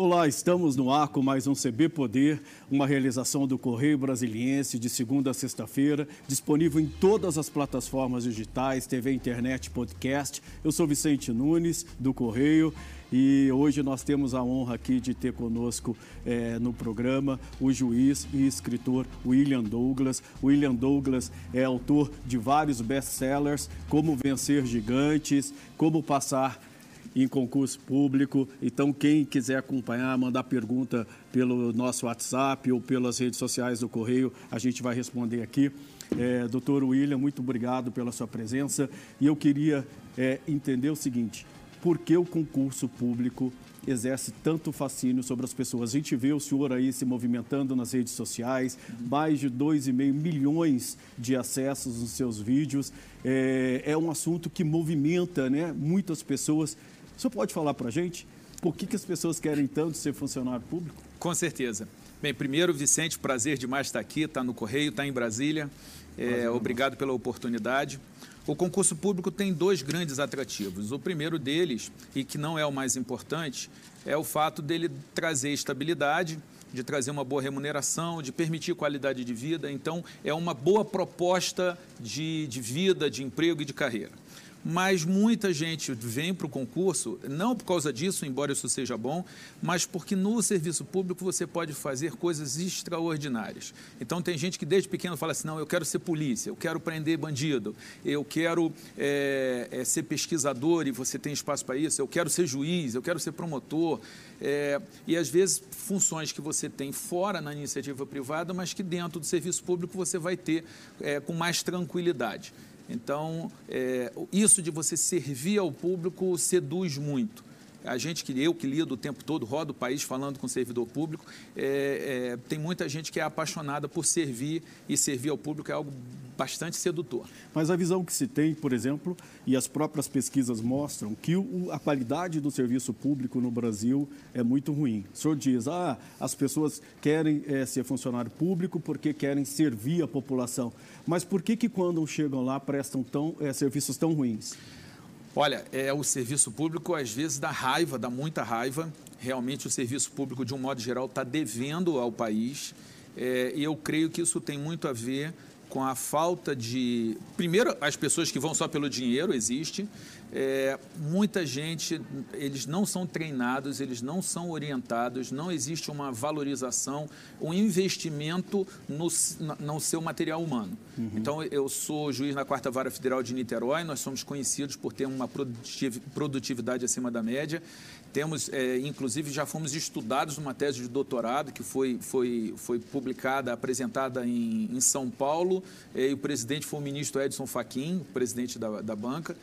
Olá, estamos no ar com mais um CB Poder, uma realização do Correio Brasiliense de segunda a sexta-feira, disponível em todas as plataformas digitais, TV, internet, podcast. Eu sou Vicente Nunes, do Correio, e hoje nós temos a honra aqui de ter conosco é, no programa o juiz e escritor William Douglas. William Douglas é autor de vários best-sellers, Como Vencer Gigantes, Como Passar em concurso público. Então, quem quiser acompanhar, mandar pergunta pelo nosso WhatsApp ou pelas redes sociais do Correio, a gente vai responder aqui. É, doutor William, muito obrigado pela sua presença. E eu queria é, entender o seguinte: por que o concurso público exerce tanto fascínio sobre as pessoas. A gente vê o senhor aí se movimentando nas redes sociais, mais de 2,5 milhões de acessos nos seus vídeos. É, é um assunto que movimenta né, muitas pessoas. O senhor pode falar para a gente por que, que as pessoas querem tanto ser funcionário público? Com certeza. Bem, primeiro, Vicente, prazer demais estar aqui, estar no Correio, estar em Brasília. É, obrigado pela oportunidade. O concurso público tem dois grandes atrativos. O primeiro deles, e que não é o mais importante, é o fato dele trazer estabilidade, de trazer uma boa remuneração, de permitir qualidade de vida. Então, é uma boa proposta de, de vida, de emprego e de carreira mas muita gente vem para o concurso, não por causa disso, embora isso seja bom, mas porque no serviço público você pode fazer coisas extraordinárias. Então tem gente que desde pequeno fala assim, não, eu quero ser polícia, eu quero prender bandido, eu quero é, é, ser pesquisador e você tem espaço para isso, eu quero ser juiz, eu quero ser promotor, é, e às vezes funções que você tem fora na iniciativa privada, mas que dentro do serviço público você vai ter com mais tranquilidade. Então, é, isso de você servir ao público seduz muito. A gente que eu que lido o tempo todo, rodo o país falando com servidor público, é, é, tem muita gente que é apaixonada por servir e servir ao público é algo bastante sedutor. Mas a visão que se tem, por exemplo, e as próprias pesquisas mostram que o, a qualidade do serviço público no Brasil é muito ruim. O senhor diz, ah, as pessoas querem é, ser funcionário público porque querem servir a população. Mas por que que quando chegam lá prestam tão, é, serviços tão ruins? Olha, é, o serviço público às vezes dá raiva, dá muita raiva. Realmente o serviço público, de um modo geral, está devendo ao país. É, e eu creio que isso tem muito a ver com a falta de. Primeiro, as pessoas que vão só pelo dinheiro, existe. É, muita gente, eles não são treinados, eles não são orientados, não existe uma valorização, um investimento no, no seu material humano. Uhum. Então, eu sou juiz na Quarta Vara Federal de Niterói, nós somos conhecidos por ter uma produtividade acima da média. Temos, é, inclusive, já fomos estudados numa tese de doutorado que foi, foi, foi publicada, apresentada em, em São Paulo, é, e o presidente foi o ministro Edson Fachin, presidente da, da banca.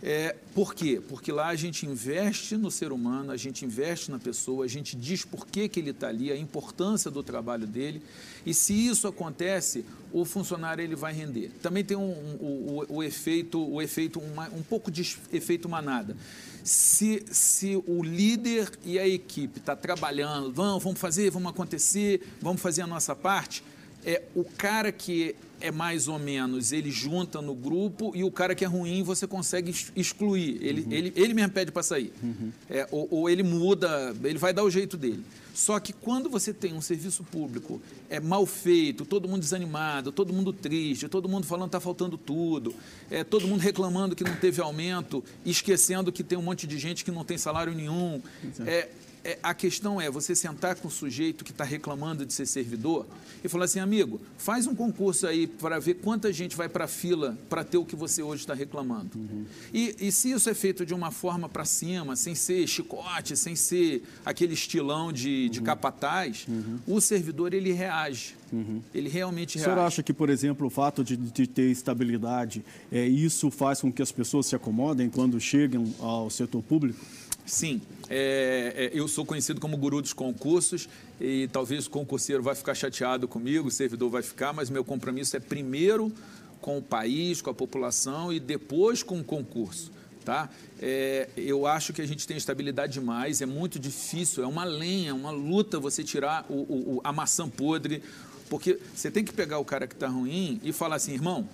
É, por quê? Porque lá a gente investe no ser humano, a gente investe na pessoa, a gente diz por que, que ele está ali, a importância do trabalho dele. E se isso acontece, o funcionário ele vai render. Também tem um, um, o, o, efeito, o efeito uma, um pouco de efeito manada. Se, se o líder e a equipe está trabalhando, vamos, vamos fazer, vamos acontecer, vamos fazer a nossa parte, é o cara que é mais ou menos, ele junta no grupo e o cara que é ruim você consegue excluir. Ele, uhum. ele, ele mesmo pede para sair. Uhum. É, ou, ou, ele muda, ele vai dar o jeito dele. Só que quando você tem um serviço público é mal feito, todo mundo desanimado, todo mundo triste, todo mundo falando que está faltando tudo, é, todo mundo reclamando que não teve aumento, esquecendo que tem um monte de gente que não tem salário nenhum. É, é, a questão é você sentar com o sujeito que está reclamando de ser servidor e falar assim, amigo, faz um concurso aí para ver quanta gente vai para a fila para ter o que você hoje está reclamando. Uhum. E, e, se isso é feito de uma forma para cima, sem ser chicote, sem ser aquele estilão de, uhum. de capataz, uhum. o servidor ele reage. Uhum. Ele realmente reage. O senhor acha que, por exemplo, o fato de, de ter estabilidade, é, isso faz com que as pessoas se acomodem quando chegam ao setor público? Sim, é, é, eu sou conhecido como guru dos concursos e talvez o concurseiro vai ficar chateado comigo, o servidor vai ficar, mas meu compromisso é primeiro com o país, com a população e depois com o concurso. Tá? É, eu acho que a gente tem estabilidade demais, é muito difícil, é uma lenha, uma luta você tirar o, o, a maçã podre, porque você tem que pegar o cara que está ruim e falar assim, irmão,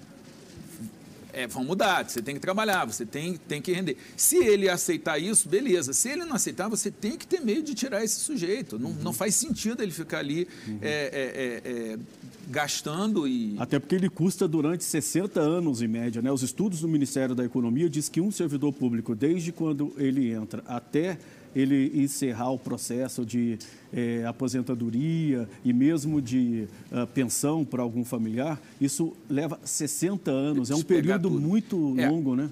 é, vão mudar, você tem que trabalhar, você tem, tem que render. Se ele aceitar isso, beleza. Se ele não aceitar, você tem que ter meio de tirar esse sujeito. Não, uhum. não faz sentido ele ficar ali uhum. é, é, é, gastando e... Até porque ele custa durante 60 anos, em média. Né? Os estudos do Ministério da Economia diz que um servidor público, desde quando ele entra até ele encerrar o processo de é, aposentadoria e mesmo de uh, pensão para algum familiar, isso leva 60 anos. É um período tudo. muito é. longo, né?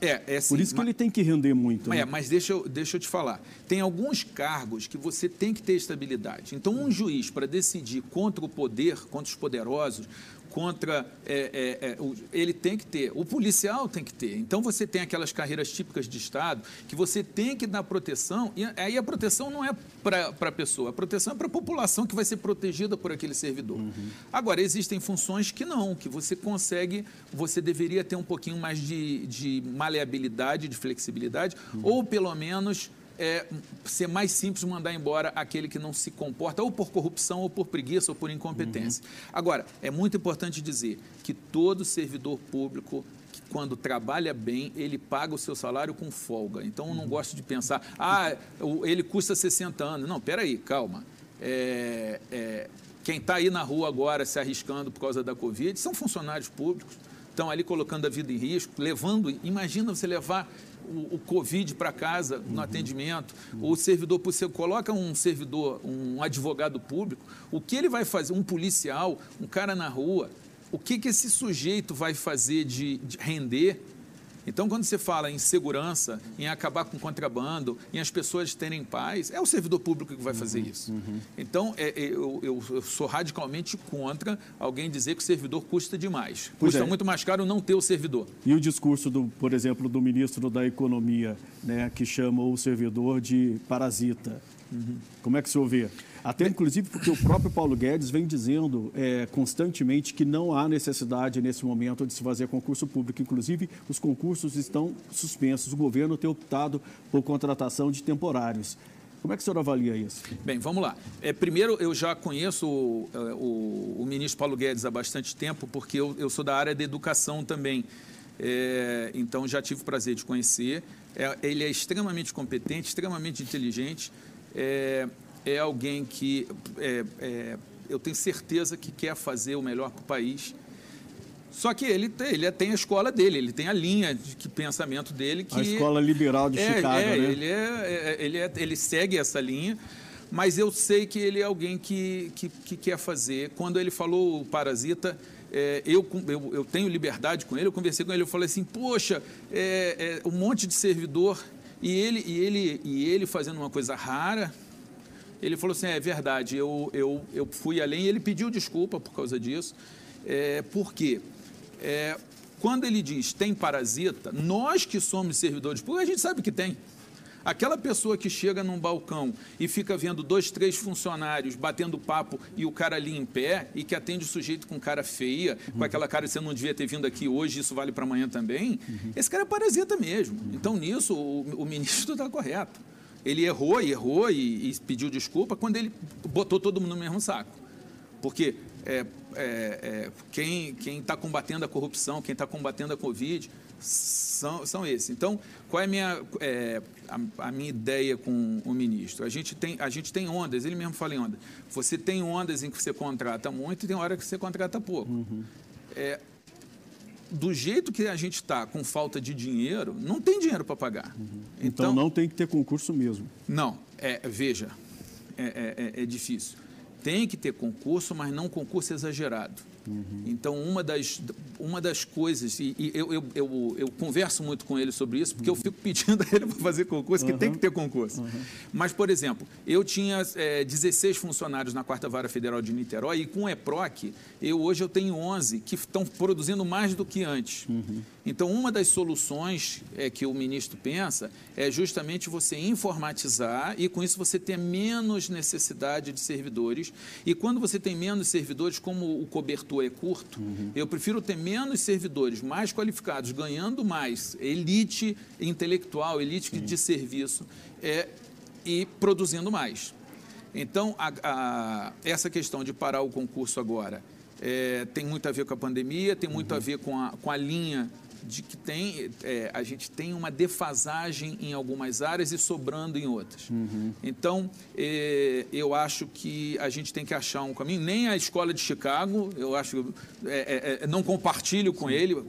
É, é Por isso que mas, ele tem que render muito. É, né? mas deixa eu, deixa eu te falar. Tem alguns cargos que você tem que ter estabilidade. Então, um juiz, para decidir contra o poder, contra os poderosos, contra. É, é, é, ele tem que ter, o policial tem que ter. Então você tem aquelas carreiras típicas de Estado que você tem que dar proteção, e aí a proteção não é para a pessoa, a proteção é para a população que vai ser protegida por aquele servidor. Uhum. Agora, existem funções que não, que você consegue, você deveria ter um pouquinho mais de, de maleabilidade, de flexibilidade, uhum. ou pelo menos é, ser mais simples mandar embora aquele que não se comporta ou por corrupção, ou por preguiça, ou por incompetência. Uhum. Agora, é muito importante dizer que todo servidor público quando trabalha bem, ele paga o seu salário com folga. Então, eu não uhum. gosto de pensar, ah, ele custa 60 anos. Não, peraí, calma. É, é, quem está aí na rua agora se arriscando por causa da Covid são funcionários públicos, estão ali colocando a vida em risco, levando. Imagina você levar o, o Covid para casa no uhum. atendimento, uhum. o servidor, você coloca um servidor, um advogado público, o que ele vai fazer, um policial, um cara na rua, o que, que esse sujeito vai fazer de, de render então, quando você fala em segurança, em acabar com contrabando, em as pessoas terem paz, é o servidor público que vai fazer uhum, isso. Uhum. Então, é, é, eu, eu, sou radicalmente contra alguém dizer que o servidor custa demais. Pois custa é. muito mais caro não ter o servidor. E o discurso, do, por exemplo, do ministro da Economia, né, que chama o servidor de parasita. Uhum. Como é que o senhor vê? Até, inclusive, porque o próprio Paulo Guedes vem dizendo é, constantemente que não há necessidade, nesse momento, de se fazer concurso público. Inclusive, os concursos estão suspensos. O governo tem optado por contratação de temporários. Como é que o senhor avalia isso? Bem, vamos lá. É, primeiro, eu já conheço o, é, o, o, ministro Paulo Guedes há bastante tempo, porque eu, eu sou da área da educação também. É, então, já tive o prazer de conhecer. É, ele é extremamente competente, extremamente inteligente. É, é alguém que é, é, eu tenho certeza que quer fazer o melhor para o país. Só que ele, ele tem a escola dele, ele tem a linha de pensamento dele. Que a escola liberal de é, Chicago, é, né? Ele, é, é, ele, ele segue essa linha, mas eu sei que ele é alguém que, que, que quer fazer. Quando ele falou o Parasita, é, eu, eu, eu, tenho liberdade com ele, eu conversei com ele, eu falei assim, poxa, é, é, um monte de servidor, e ele, e, ele, e ele fazendo uma coisa rara, ele falou assim: é verdade, eu, eu, eu fui além. Ele pediu desculpa por causa disso. É, por quê? É, quando ele diz tem parasita, nós que somos servidores públicos, a gente sabe que tem. Aquela pessoa que chega num balcão e fica vendo dois, três funcionários batendo papo e o cara ali em pé e que atende o sujeito com cara feia, uhum. com aquela cara que você não devia ter vindo aqui hoje, isso vale para amanhã também, uhum. esse cara é parasita mesmo. Uhum. Então, nisso, o, o ministro está correto. Ele errou e errou e, e, pediu desculpa quando ele botou todo mundo no mesmo saco. Porque é, é, é, quem está combatendo a corrupção, quem está combatendo a Covid, são, são esses. Então, qual é a minha, é, a, a, minha ideia com o ministro? A gente, tem, a gente tem ondas, ele mesmo fala em onda. Você tem ondas em que você contrata muito e tem hora que você contrata pouco. Uhum. É, do jeito que a gente está com falta de dinheiro, não tem dinheiro para pagar. Uhum. Então, então, não tem que ter concurso mesmo. Não, é, veja, é, é, é, é difícil. Tem que ter concurso, mas não concurso exagerado. Uhum. Então, uma das, uma das coisas, e, e eu, eu, eu, eu, converso muito com ele sobre isso, porque uhum. eu fico pedindo a ele para fazer concurso, que tem que ter concurso. Uhum. Mas, por exemplo, eu tinha é, 16 funcionários na Quarta Vara Federal de Niterói, e com o EPROC, eu, hoje eu tenho 11 que estão produzindo mais do que antes. Uhum. Então, uma das soluções é, que o ministro pensa é justamente você informatizar e, com isso, você ter menos necessidade de servidores. E quando você tem menos servidores, como o cobertor é curto, uhum. eu prefiro ter menos servidores mais qualificados, ganhando mais, elite intelectual, elite uhum. de serviço, é, e produzindo mais. Então, a, a, essa questão de parar o concurso agora é, tem muito a ver com a pandemia, tem muito uhum. a ver com a, com a linha de que tem, é, a gente tem uma defasagem em algumas áreas e sobrando em outras. Uhum. Então, é, eu acho que a gente tem que achar um caminho. Nem a escola de Chicago, eu acho, é, é, é não compartilho com Sim. ele,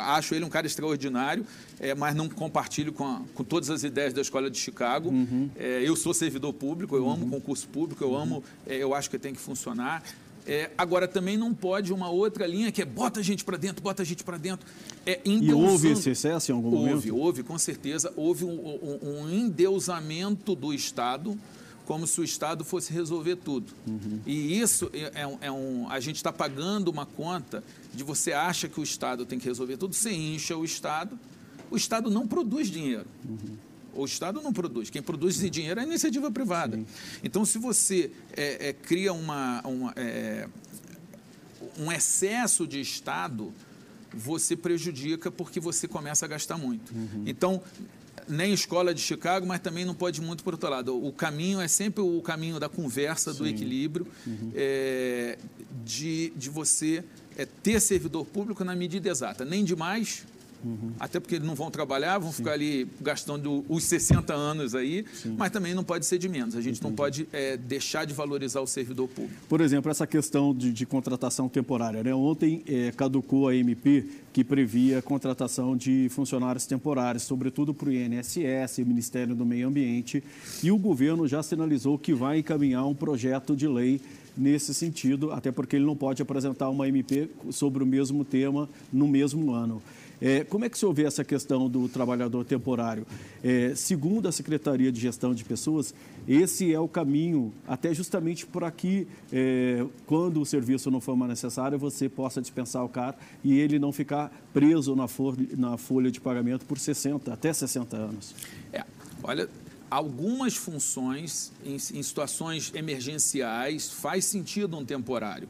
acho ele um cara extraordinário, é, mas não compartilho com, a, com, todas as ideias da escola de Chicago. Uhum. eu sou servidor público, eu uhum. amo concurso público, eu amo, eu acho que tem que funcionar. É, agora, também não pode uma outra linha que é bota a gente para dentro, bota a gente para dentro. É, e houve esse excesso em algum houve, momento? Houve, houve, com certeza. Houve um, um, um, endeusamento do Estado, como se o Estado fosse resolver tudo. Uhum. E isso é, é, é um. A gente está pagando uma conta de você acha que o Estado tem que resolver tudo, você incha o Estado, o Estado não produz dinheiro. Uhum. O Estado não produz. Quem produz esse dinheiro é a iniciativa privada. Sim. Então, se você é, é, cria uma, uma é, um excesso de Estado, você prejudica porque você começa a gastar muito. Uhum. Então, nem escola de Chicago, mas também não pode ir muito por outro lado. O caminho é sempre o caminho da conversa, Sim. do equilíbrio, uhum. é, de, de você é, ter servidor público na medida exata. Nem demais, Uhum. Até porque eles não vão trabalhar, vão Sim. ficar ali gastando os 60 anos aí, Sim. mas também não pode ser de menos. A gente Entendi. não pode é, deixar de valorizar o servidor público. Por exemplo, essa questão de, de contratação temporária. Né? Ontem é, caducou a MP que previa a contratação de funcionários temporários, sobretudo para o INSS, Ministério do Meio Ambiente, e o governo já sinalizou que vai encaminhar um projeto de lei nesse sentido, até porque ele não pode apresentar uma MP sobre o mesmo tema no mesmo ano. É, como é que o senhor vê essa questão do trabalhador temporário? É, segundo a Secretaria de Gestão de Pessoas, esse é o caminho, até justamente por aqui, é, quando o serviço não for mais necessário, você possa dispensar o cara e ele não ficar preso na folha, na folha de pagamento por 60, até 60 anos. É, olha, algumas funções em, em situações emergenciais faz sentido um temporário.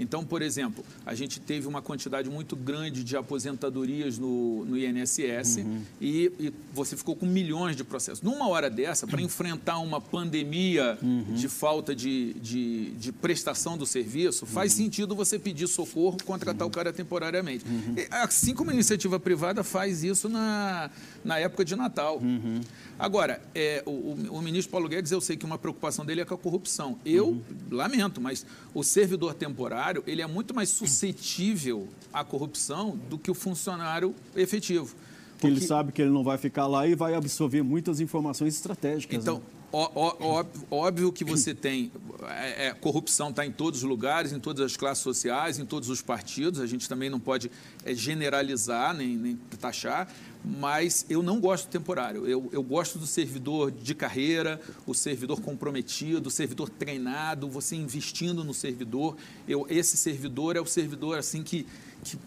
Então, por exemplo, a gente teve uma quantidade muito grande de aposentadorias no, no INSS uhum. e, e, você ficou com milhões de processos. Numa hora dessa, para enfrentar uma pandemia uhum. de falta de, de, de, prestação do serviço, faz uhum. sentido você pedir socorro, contratar o cara temporariamente. Uhum. Assim como a iniciativa privada faz isso na, na época de Natal. Uhum. Agora, é, o, o, ministro Paulo Guedes, eu sei que uma preocupação dele é com a corrupção. Eu uhum. lamento, mas o servidor temporário ele é muito mais suscetível à corrupção do que o funcionário efetivo. Porque ele sabe que ele não vai ficar lá e vai absorver muitas informações estratégicas. Então, né? Óbvio, que você tem. É, é, corrupção está em todos os lugares, em todas as classes sociais, em todos os partidos. A gente também não pode é, generalizar nem, nem taxar, mas eu não gosto do temporário. Eu, eu gosto do servidor de carreira, o servidor comprometido, o servidor treinado, você investindo no servidor. Eu, esse servidor é o servidor assim que, que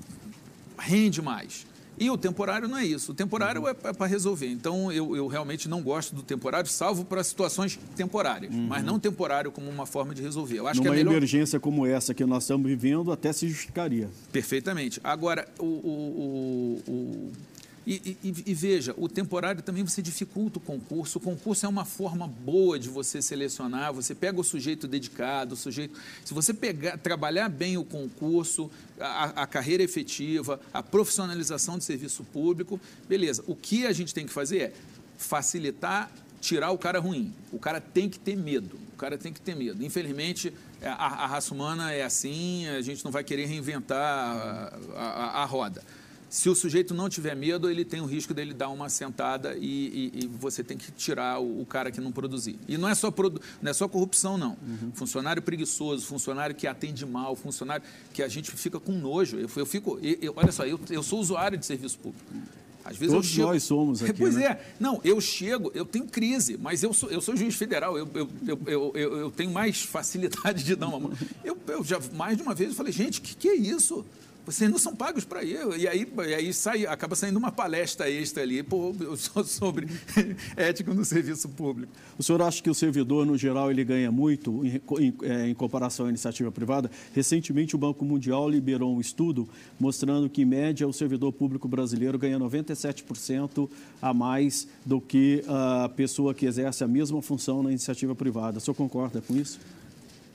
rende mais. E o temporário não é isso. O temporário uhum. é, é para resolver. Então, eu, eu, realmente não gosto do temporário, salvo para situações temporárias, uhum. mas não temporário como uma forma de resolver. Eu acho Numa que é melhor... emergência como essa que nós estamos vivendo, até se justificaria. Perfeitamente. Agora, o, o, o e, e, e, veja, o temporário também você dificulta o concurso. O concurso é uma forma boa de você selecionar. Você pega o sujeito dedicado, o sujeito. Se você pegar, trabalhar bem o concurso, a, a carreira efetiva, a profissionalização do serviço público, beleza. O que a gente tem que fazer é facilitar, tirar o cara ruim. O cara tem que ter medo. O cara tem que ter medo. Infelizmente, a, a raça humana é assim. A gente não vai querer reinventar a, a roda. Se o sujeito não tiver medo, ele tem o risco dele dar uma sentada e, e, e você tem que tirar o, o, cara que não produzir. E não é só, produ não é só corrupção, não. Uhum. Funcionário preguiçoso, funcionário que atende mal, funcionário que a gente fica com nojo. Eu, eu fico, eu, olha só, eu, eu sou usuário de serviço público. Às vezes Todos chego... nós somos aqui. Pois né? é. Não, eu chego, eu tenho crise, mas eu sou, eu sou juiz federal, eu, eu, eu, eu, eu tenho mais facilidade de dar uma mão. Eu, eu já, mais de uma vez, eu falei, gente, o que, que é isso? Vocês não são pagos para ir. E aí, e aí sai, acaba saindo uma palestra extra ali pô, sobre ética no serviço público. O senhor acha que o servidor, no geral, ele ganha muito em, em, é, em, comparação à iniciativa privada? Recentemente, o Banco Mundial liberou um estudo mostrando que, em média, o servidor público brasileiro ganha 97% a mais do que a pessoa que exerce a mesma função na iniciativa privada. O senhor concorda com isso?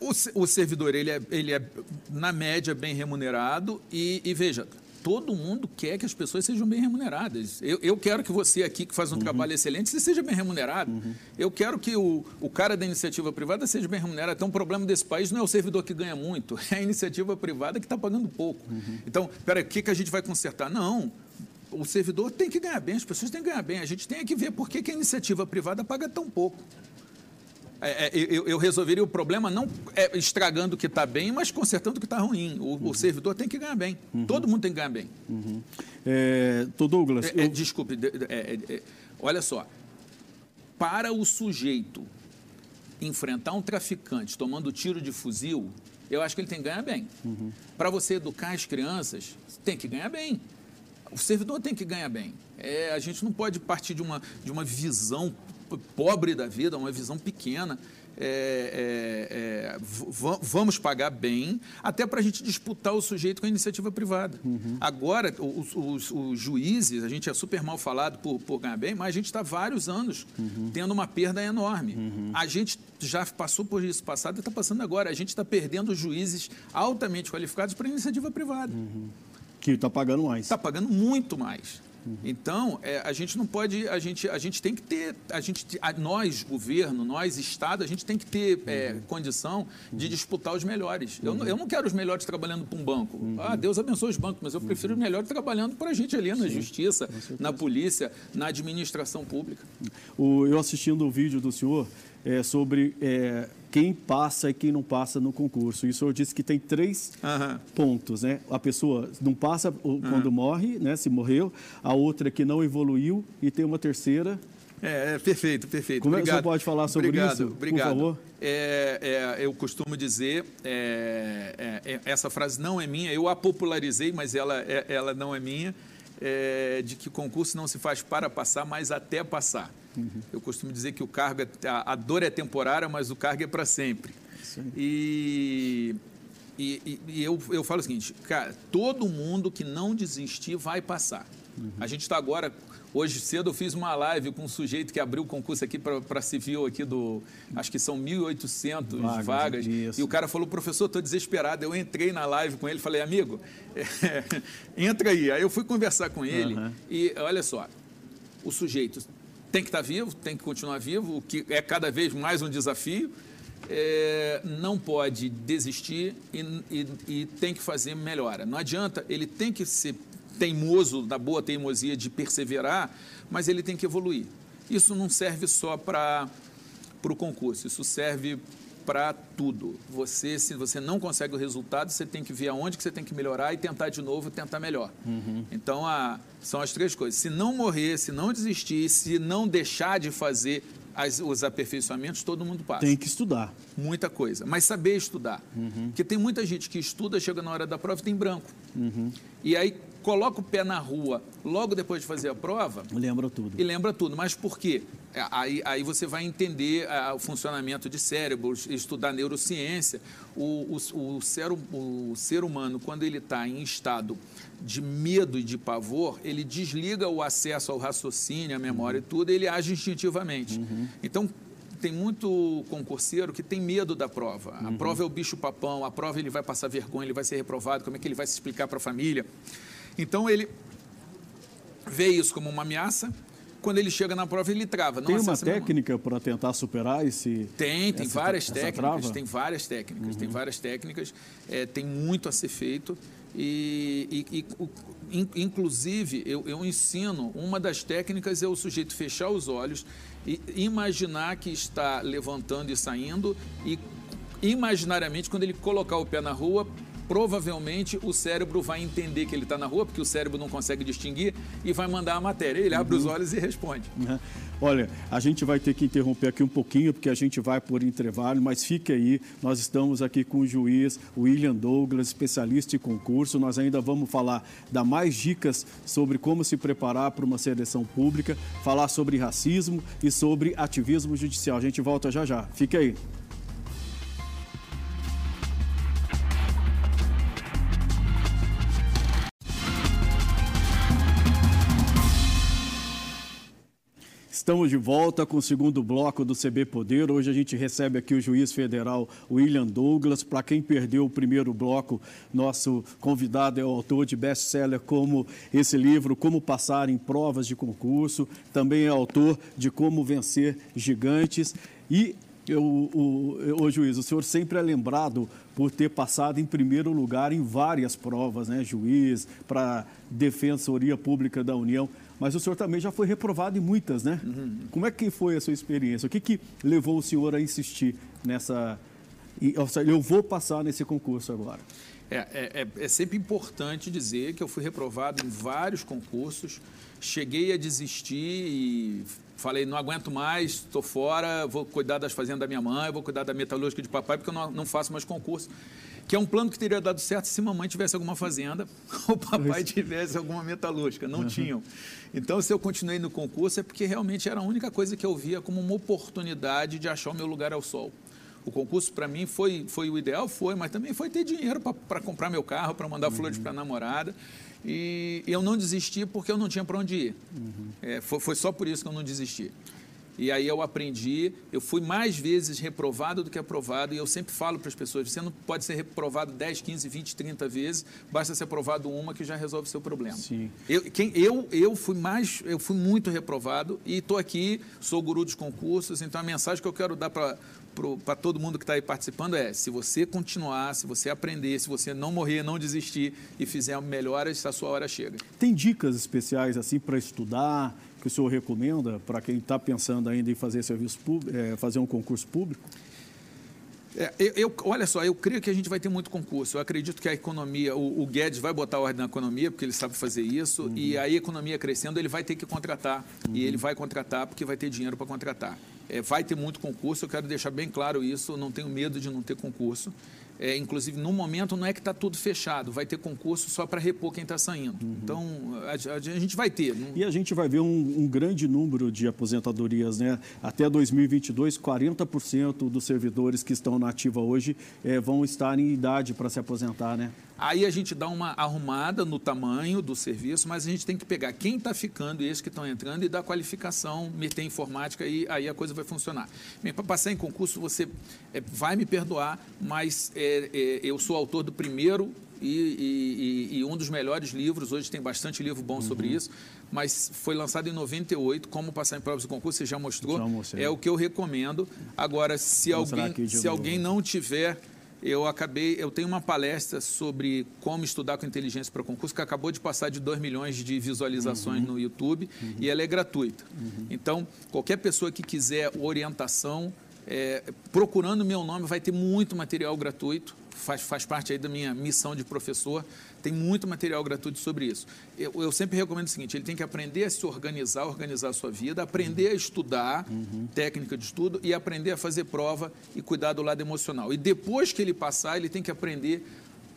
O, o servidor, ele é, ele é, na média, bem remunerado e, e veja, todo mundo quer que as pessoas sejam bem remuneradas. Eu, eu quero que você aqui, que faz um uhum. trabalho excelente, você seja bem remunerado. Uhum. Eu quero que o, o cara da iniciativa privada seja bem remunerado. Então, o problema desse país não é o servidor que ganha muito, é a iniciativa privada que está pagando pouco. Uhum. Então, peraí, o que, que a gente vai consertar? Não, o servidor tem que ganhar bem, as pessoas têm que ganhar bem. A gente tem que ver por que, que a iniciativa privada paga tão pouco. É, é, eu, eu, resolveria o problema não é, estragando o que está bem, mas consertando o que está ruim. O, uhum. o, servidor tem que ganhar bem. Uhum. Todo mundo tem que ganhar bem. Uhum. É, Douglas. É, é, eu... Desculpe, olha só. Para o sujeito enfrentar um traficante tomando tiro de fuzil, eu acho que ele tem que ganhar bem. Uhum. Para você educar as crianças, tem que ganhar bem. O servidor tem que ganhar bem. É, a gente não pode partir de uma, de uma visão pobre da vida, uma visão pequena. É, é, é, vamos pagar bem, até para a gente disputar o sujeito com a iniciativa privada. Uhum. Agora, os, os, os, juízes, a gente é super mal falado por, por ganhar bem, mas a gente está vários anos uhum. tendo uma perda enorme. Uhum. A gente já passou por isso passado e está passando agora. A gente está perdendo juízes altamente qualificados para iniciativa privada. Uhum. Que está pagando mais. Está pagando muito mais. Então, é, a gente não pode, a gente, a gente tem que ter, a gente, a, nós, governo, nós, Estado, a gente tem que ter é, uhum. condição de uhum. disputar os melhores. Uhum. Eu, eu não quero os melhores trabalhando para um banco. Uhum. Ah, Deus abençoe os bancos, mas eu prefiro os melhores trabalhando para a gente ali na Sim, justiça, na polícia, na administração pública. O, eu assistindo o vídeo do senhor é, sobre é, quem passa e quem não passa no concurso. E o senhor disse que tem três uhum. pontos, né? A pessoa não passa quando uhum. morre, né? Se morreu. A outra que não evoluiu. E tem uma terceira... É, é perfeito, perfeito. Como obrigado. é que você pode falar sobre obrigado, isso, obrigado. por favor? É, é, eu costumo dizer, é, é, é, essa frase não é minha, eu a popularizei, mas ela, ela não é minha, de que concurso não se faz para passar, mas até passar. Uhum. Eu costumo dizer que o cargo, é, a, a dor é temporária, mas o cargo é para sempre. E, e, e, eu, eu falo o seguinte, cara, todo mundo que não desistir vai passar. Uhum. A gente está agora, hoje cedo eu fiz uma live com um sujeito que abriu o concurso aqui para civil aqui do, acho que são 1.800 vagas, vagas e o cara falou, professor, estou desesperado. Eu entrei na live com ele, falei, amigo, é, entra aí. Aí eu fui conversar com ele uhum. e olha só, o sujeito tem que estar vivo, tem que continuar vivo, o que é cada vez mais um desafio. É, não pode desistir e, e, e, tem que fazer melhora. Não adianta, ele tem que ser teimoso, da boa teimosia de perseverar, mas ele tem que evoluir. Isso não serve só para o concurso, isso serve para tudo. Você, se você não consegue o resultado, você tem que ver aonde que você tem que melhorar e tentar de novo, tentar melhor. Uhum. Então, a, são as três coisas. Se não morrer, se não desistir, se não deixar de fazer as, os aperfeiçoamentos, todo mundo passa. Tem que estudar. Muita coisa. Mas saber estudar. Uhum. Porque tem muita gente que estuda, chega na hora da prova e tem branco. Uhum. E aí coloca o pé na rua logo depois de fazer a prova. Lembra tudo. E lembra tudo. Mas por quê? É, aí, aí você vai entender a, o funcionamento de cérebro, estudar neurociência. O, o, o, ser, o ser humano, quando ele está em estado de medo e de pavor, ele desliga o acesso ao raciocínio, à memória uhum. e tudo, e ele age instintivamente. Uhum. Então, tem muito concurseiro que tem medo da prova. A uhum. prova é o bicho papão, a prova ele vai passar vergonha, ele vai ser reprovado, como é que ele vai se explicar para a família? Então ele vê isso como uma ameaça. Quando ele chega na prova, ele trava. tem uma técnica para tentar superar esse. Tem, tem várias técnicas. Tem várias técnicas. Uhum. Tem várias técnicas. É, tem muito a ser feito. E, e, e inclusive, eu, eu ensino, uma das técnicas é o sujeito fechar os olhos e imaginar que está levantando e saindo e imaginariamente, quando ele colocar o pé na rua, provavelmente o cérebro vai entender que ele está na rua, porque o cérebro não consegue distinguir, e vai mandar a matéria. Ele abre uhum. os olhos e responde. Uhum. Olha, a gente vai ter que interromper aqui um pouquinho, porque a gente vai por intervalo, mas fique aí. Nós estamos aqui com o juiz William Douglas, especialista em concurso. Nós ainda vamos falar, dar mais dicas sobre como se preparar para uma seleção pública, falar sobre racismo e sobre ativismo judicial. A gente volta já já. Fique aí. Estamos de volta com o segundo bloco do CB Poder. Hoje a gente recebe aqui o juiz federal William Douglas. Para quem perdeu o primeiro bloco, nosso convidado é o autor de best-seller como esse livro, Como Passar em Provas de Concurso. Também é autor de Como Vencer Gigantes. E eu, o, o, juiz, o senhor sempre é lembrado por ter passado em primeiro lugar em várias provas, né? Juiz, para Defensoria Pública da União mas o senhor também já foi reprovado em muitas, né? Uhum. Como é que foi a sua experiência? O que, que levou o senhor a insistir nessa. Eu vou passar nesse concurso agora. É, é, é, é sempre importante dizer que eu fui reprovado em vários concursos, cheguei a desistir e falei, não aguento mais, estou fora, vou cuidar das fazendas da minha mãe, vou cuidar da metalúrgica de papai, porque eu não, não faço mais concurso que é um plano que teria dado certo se mamãe tivesse alguma fazenda ou papai tivesse alguma metalúrgica. Não uhum. tinham. Então, se eu continuei no concurso, é porque realmente era a única coisa que eu via como uma oportunidade de achar o meu lugar ao sol. O concurso, para mim, foi, foi o ideal, foi, mas também foi ter dinheiro para comprar meu carro, para mandar uhum. flores para a namorada. E eu não desisti porque eu não tinha para onde ir. Uhum. É, foi, foi só por isso que eu não desisti. E aí eu aprendi, eu fui mais vezes reprovado do que aprovado, e eu sempre falo para as pessoas, você não pode ser reprovado 10, 15, 20, 30 vezes, basta ser aprovado uma que já resolve o seu problema. Sim. Eu, quem, eu, eu fui mais, eu fui muito reprovado e estou aqui, sou guru dos concursos, então a mensagem que eu quero dar para para todo mundo que está aí participando é: se você continuar, se você aprender, se você não morrer, não desistir e fizer melhoras, a sua hora chega. Tem dicas especiais assim para estudar que o senhor recomenda para quem está pensando ainda em fazer serviço público, é, fazer um concurso público? É, eu, eu, olha só, eu creio que a gente vai ter muito concurso. Eu acredito que a economia, o, o Guedes vai botar ordem na economia, porque ele sabe fazer isso, uhum. e aí a economia crescendo, ele vai ter que contratar. Uhum. E ele vai contratar porque vai ter dinheiro para contratar. É, vai ter muito concurso, eu quero deixar bem claro isso, não tenho medo de não ter concurso. É, inclusive, no momento, não é que está tudo fechado, vai ter concurso só para repor quem está saindo. Uhum. Então, a, a, a, gente vai ter. Não... E a gente vai ver um, um, grande número de aposentadorias. Né? Até 2022, 40% dos servidores que estão na ativa hoje é, vão estar em idade para se aposentar. Né? Aí a gente dá uma arrumada no tamanho do serviço, mas a gente tem que pegar quem está ficando e esses que estão entrando e dar qualificação, meter informática e aí a coisa vai funcionar. Para passar em concurso, você é, vai me perdoar, mas é, é, eu sou autor do primeiro e, e, e, um dos melhores livros, hoje tem bastante livro bom sobre uhum. isso, mas foi lançado em 98, Como Passar em Provas de Concurso, você já mostrou, já é o que eu recomendo. Agora, se alguém, se alguém não tiver eu acabei, eu tenho uma palestra sobre como estudar com inteligência para concurso que acabou de passar de 2 milhões de visualizações uhum. no YouTube uhum. e ela é gratuita. Uhum. Então, qualquer pessoa que quiser orientação, é, procurando meu nome, vai ter muito material gratuito faz, faz parte aí da minha missão de professor, tem muito material gratuito sobre isso. Eu, eu sempre recomendo o seguinte, ele tem que aprender a se organizar, organizar a sua vida, aprender a estudar, uhum. técnica de estudo, e aprender a fazer prova e cuidar do lado emocional. E depois que ele passar, ele tem que aprender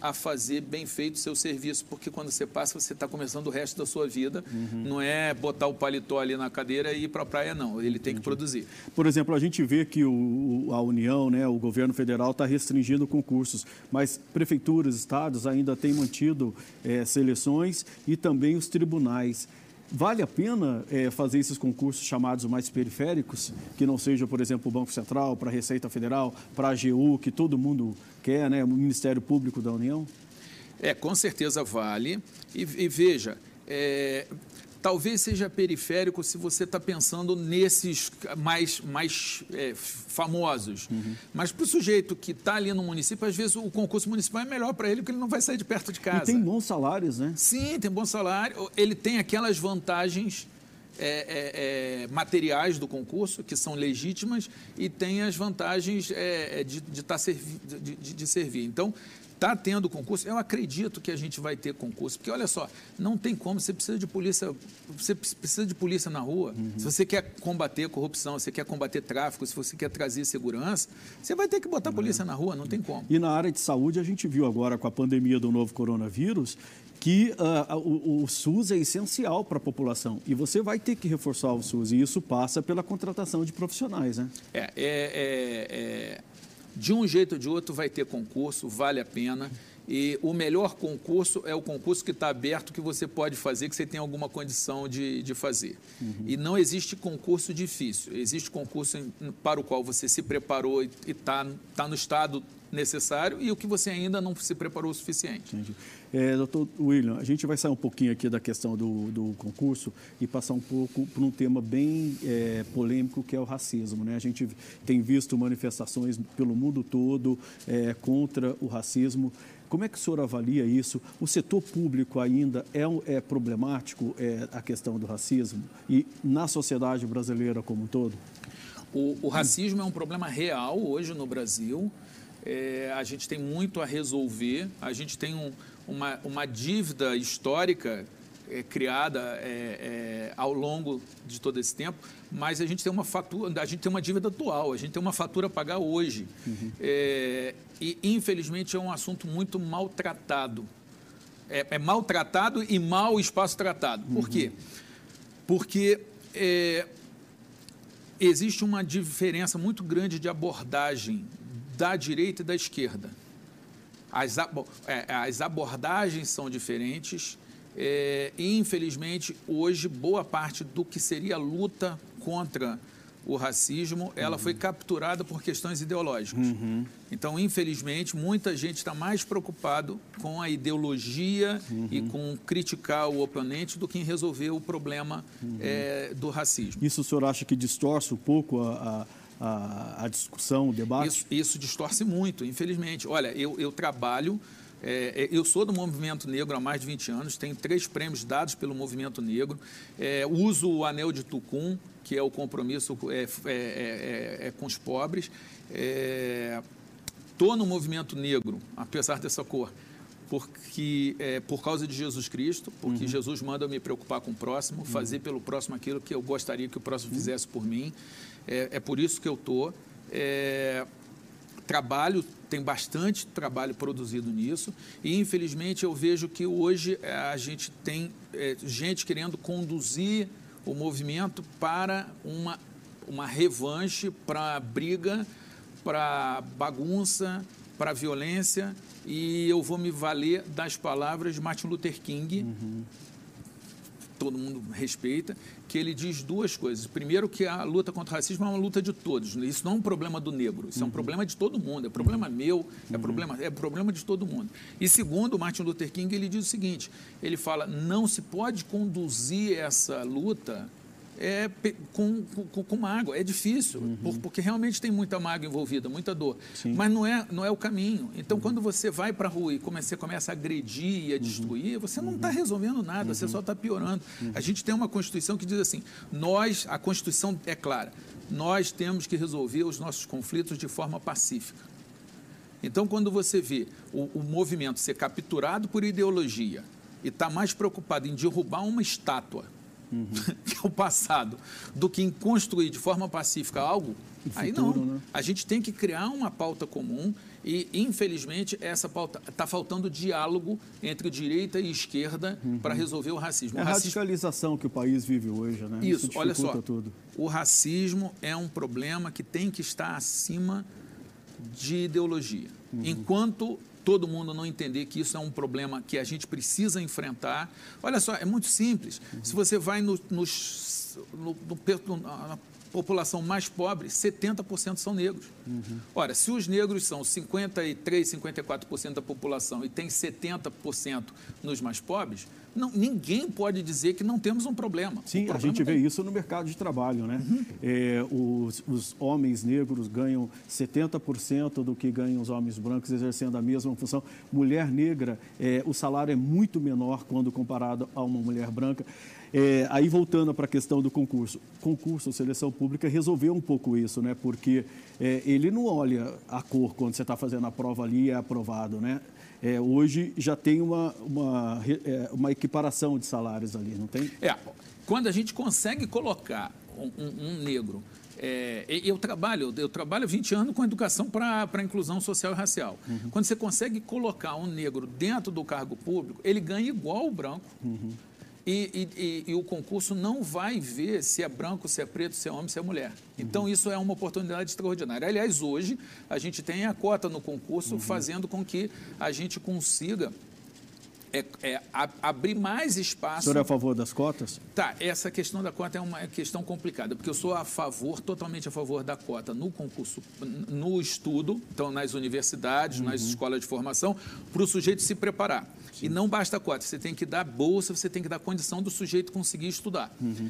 a fazer bem feito o seu serviço, porque quando você passa, você está começando o resto da sua vida. Uhum. Não é botar o paletó ali na cadeira e ir para a praia, não. Ele tem Entendi. que produzir. Por exemplo, a gente vê que o, a União, né, o governo federal está restringindo concursos, mas prefeituras, estados ainda têm mantido é, seleções e também os tribunais. Vale a pena é, fazer esses concursos chamados mais periféricos, que não seja, por exemplo, o Banco Central, para a Receita Federal, para a AGU, que todo mundo quer, né, o Ministério Público da União? É, com certeza vale. E, e veja, é, talvez seja periférico se você está pensando nesses mais, mais é, famosos. Uhum. Mas para o sujeito que está ali no município, às vezes o concurso municipal é melhor para ele, porque ele não vai sair de perto de casa. E tem bons salários, né? Sim, tem bom salário. Ele tem aquelas vantagens é, é, é, materiais do concurso, que são legítimas, e tem as vantagens é, é, de, de, tá servi, de, de, de servir. Então, Está tendo concurso? Eu acredito que a gente vai ter concurso, porque olha só, não tem como, você precisa de polícia, você precisa de polícia na rua. Uhum. Se você quer combater corrupção, se você quer combater tráfico, se você quer trazer segurança, você vai ter que botar a polícia na rua, não tem como. E na área de saúde, a gente viu agora com a pandemia do novo coronavírus que uh, o, o, SUS é essencial para a população e você vai ter que reforçar o SUS e isso passa pela contratação de profissionais, né? É, é, é, é de um jeito ou de outro vai ter concurso, vale a pena. E o melhor concurso é o concurso que está aberto, que você pode fazer, que você tem alguma condição de, de fazer. Uhum. E não existe concurso difícil. Existe concurso para o qual você se preparou e está tá no estado necessário e o que você ainda não se preparou o suficiente. Entendi. É, doutor William, a gente vai sair um pouquinho aqui da questão do, do concurso e passar um pouco para um tema bem é, polêmico que é o racismo. Né? A gente tem visto manifestações pelo mundo todo é, contra o racismo. Como é que o senhor avalia isso? O setor público ainda é, é problemático é, a questão do racismo e na sociedade brasileira como um todo? O, o racismo é um problema real hoje no Brasil. É, a gente tem muito a resolver. A gente tem um, uma, uma dívida histórica é, criada é, é, ao longo de todo esse tempo, mas a gente tem uma fatura, a gente tem uma dívida atual, a gente tem uma fatura a pagar hoje. Uhum. É, e, infelizmente, é um assunto muito maltratado. É, é maltratado e mal espaço tratado. Por uhum. quê? Porque é, existe uma diferença muito grande de abordagem da direita e da esquerda. As, é, as abordagens são diferentes é, e, infelizmente, hoje, boa parte do que seria a luta contra o racismo, ela uhum. foi capturada por questões ideológicas. Uhum. Então, infelizmente, muita gente está mais preocupado com a ideologia uhum. e com criticar o oponente do que em resolver o problema é, do racismo. Isso o senhor acha que distorce um pouco a, a a, a discussão, o debate? Isso, isso, distorce muito, infelizmente. Olha, eu, eu trabalho, é, é eu sou do movimento negro há mais de 20 anos, tenho três prêmios dados pelo movimento negro, é, uso o anel de Tucum, que é o compromisso é, é, é, com os pobres. Estou no movimento negro, apesar dessa cor, porque é, por causa de Jesus Cristo, porque uhum. Jesus manda eu me preocupar com o próximo, uhum. fazer pelo próximo aquilo que eu gostaria que o próximo uhum. fizesse por mim. É, é por isso que eu estou. É, trabalho, tem bastante trabalho produzido nisso, e infelizmente eu vejo que hoje é, a gente tem é, gente querendo conduzir o movimento para uma, uma revanche, para briga, para bagunça, para violência, e eu vou me valer das palavras de Martin Luther King, uhum todo mundo respeita, que ele diz duas coisas. Primeiro, que a luta contra o racismo é uma luta de todos. Isso não é um problema do negro, isso uhum. é um uhum. problema de todo mundo. É problema uhum. meu, é, uhum. problema, é problema de todo mundo. E segundo, Martin Luther King, ele diz o seguinte, ele fala, não se pode conduzir essa luta é, com, com, com mágoa. É difícil, uhum. porque realmente tem muita mágoa envolvida, muita dor. Sim. Mas não é, não é o caminho. Então, uhum. quando você vai para a rua e você começa a agredir e a uhum. destruir, você não está uhum. resolvendo nada, você uhum. só está piorando. A gente tem uma Constituição que diz assim: nós, a Constituição é clara, nós temos que resolver os nossos conflitos de forma pacífica. Então, quando você vê o, o movimento ser capturado por ideologia e está mais preocupado em derrubar uma estátua uhum. que é o passado, do que em construir de forma pacífica algo, futuro, aí não. Né? A gente tem que criar uma pauta comum e, infelizmente, essa pauta está faltando diálogo entre direita e esquerda uhum. para resolver o racismo. É a racismo... radicalização que o país vive hoje, né? Isso, Isso olha só. Tudo. O racismo é um problema que tem que estar acima de ideologia. Uhum. Enquanto todo mundo não entender que isso é um problema que a gente precisa enfrentar. Olha só, é muito simples. Uhum. Se você vai no, no, no, na população mais pobre, 70% são negros. Uhum. Ora, se os negros são 53, 54% da população e tem 70% nos mais pobres, não, ninguém pode dizer que não temos um problema. Sim, problema a gente vê isso no mercado de trabalho, né? Uhum. É, os, os, homens negros ganham 70% do que ganham os homens brancos exercendo a mesma função. Mulher negra, é, o salário é muito menor quando comparado a uma mulher branca. É, aí voltando para a questão do concurso, concurso, seleção pública resolveu um pouco isso, né? Porque é, ele não olha a cor quando você está fazendo a prova ali e é aprovado, né? é, hoje já tem uma, uma, é, uma equiparação de salários ali, não tem? É, quando a gente consegue colocar um, um, um negro é, eu trabalho, eu trabalho 20 anos com educação para a inclusão social e racial. Uhum. Quando você consegue colocar um negro dentro do cargo público, ele ganha igual o branco. Uhum. E, e, e, o concurso não vai ver se é branco, se é preto, se é homem, se é mulher. Então, uhum. isso é uma oportunidade extraordinária. Aliás, hoje, a gente tem a cota no concurso, uhum. fazendo com que a gente consiga é, é abrir mais espaço. O senhor é a favor das cotas? Tá, essa questão da cota é uma questão complicada, porque eu sou a favor, totalmente a favor da cota no concurso, no estudo, então nas universidades, uhum. nas escolas de formação, para o sujeito se preparar. Sim. E não basta a cota, você tem que dar bolsa, você tem que dar condição do sujeito conseguir estudar. Uhum.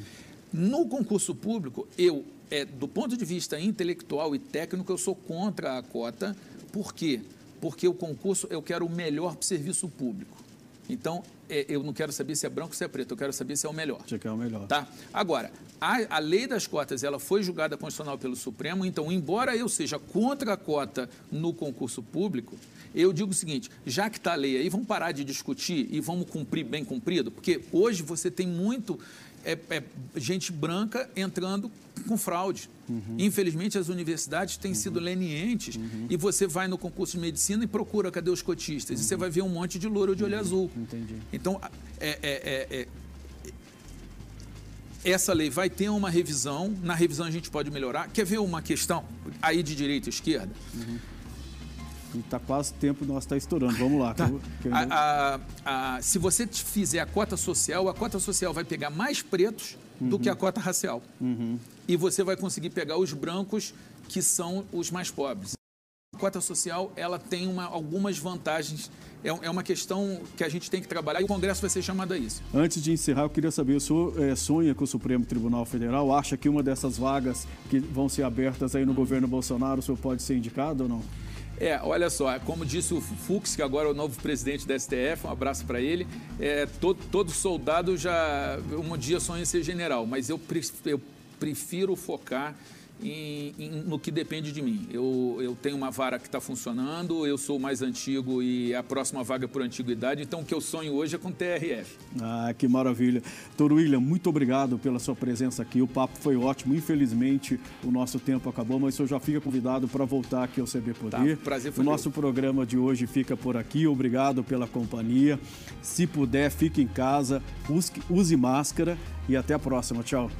No concurso público, eu, é, do ponto de vista intelectual e técnico, eu sou contra a cota. Por quê? Porque o concurso, eu quero o melhor para o serviço público. Então, é, eu não quero saber se é branco ou se é preto, eu quero saber se é o melhor. Você quer o melhor. Tá? Agora, a, a lei das cotas ela foi julgada constitucional pelo Supremo, então, embora eu seja contra a cota no concurso público, eu digo o seguinte: já que está a lei aí, vamos parar de discutir e vamos cumprir bem cumprido, porque hoje você tem muito é, é gente branca entrando com fraude. Uhum. Infelizmente, as universidades têm uhum. sido lenientes uhum. e você vai no concurso de medicina e procura cadê os cotistas. E você uhum. vai ver um monte de louro de olho uhum. azul. Entendi. Então, é, é, é, é, essa lei vai ter uma revisão. Na revisão a gente pode melhorar. Quer ver uma questão aí de direita e esquerda? Uhum. Está quase tempo, nós está estourando. Vamos lá. Tá. A, a, a, se você fizer a cota social, a cota social vai pegar mais pretos uhum. do que a cota racial. Uhum. E você vai conseguir pegar os brancos, que são os mais pobres. A cota social ela tem uma, algumas vantagens. É, é, uma questão que a gente tem que trabalhar e o Congresso vai ser chamado a isso. Antes de encerrar, eu queria saber: o senhor é, sonha com o Supremo Tribunal Federal? Acha que uma dessas vagas que vão ser abertas aí no governo Bolsonaro, o senhor pode ser indicado ou não? É, olha só, como disse o Fux, que agora é o novo presidente da STF, um abraço para ele, é, todo, todo, soldado já um dia sonha em ser general, mas eu, eu prefiro focar em, em, no que depende de mim. Eu, eu tenho uma vara que está funcionando, eu sou mais antigo e a próxima vaga é por antiguidade, então o que eu sonho hoje é com TRF. Ah, que maravilha. Doutor William, muito obrigado pela sua presença aqui. O papo foi ótimo. Infelizmente, o nosso tempo acabou, mas o senhor já fica convidado para voltar aqui ao CB Poder. Tá, prazer foi O nosso programa de hoje fica por aqui. Obrigado pela companhia. Se puder, fique em casa, use, use máscara e até a próxima. Tchau.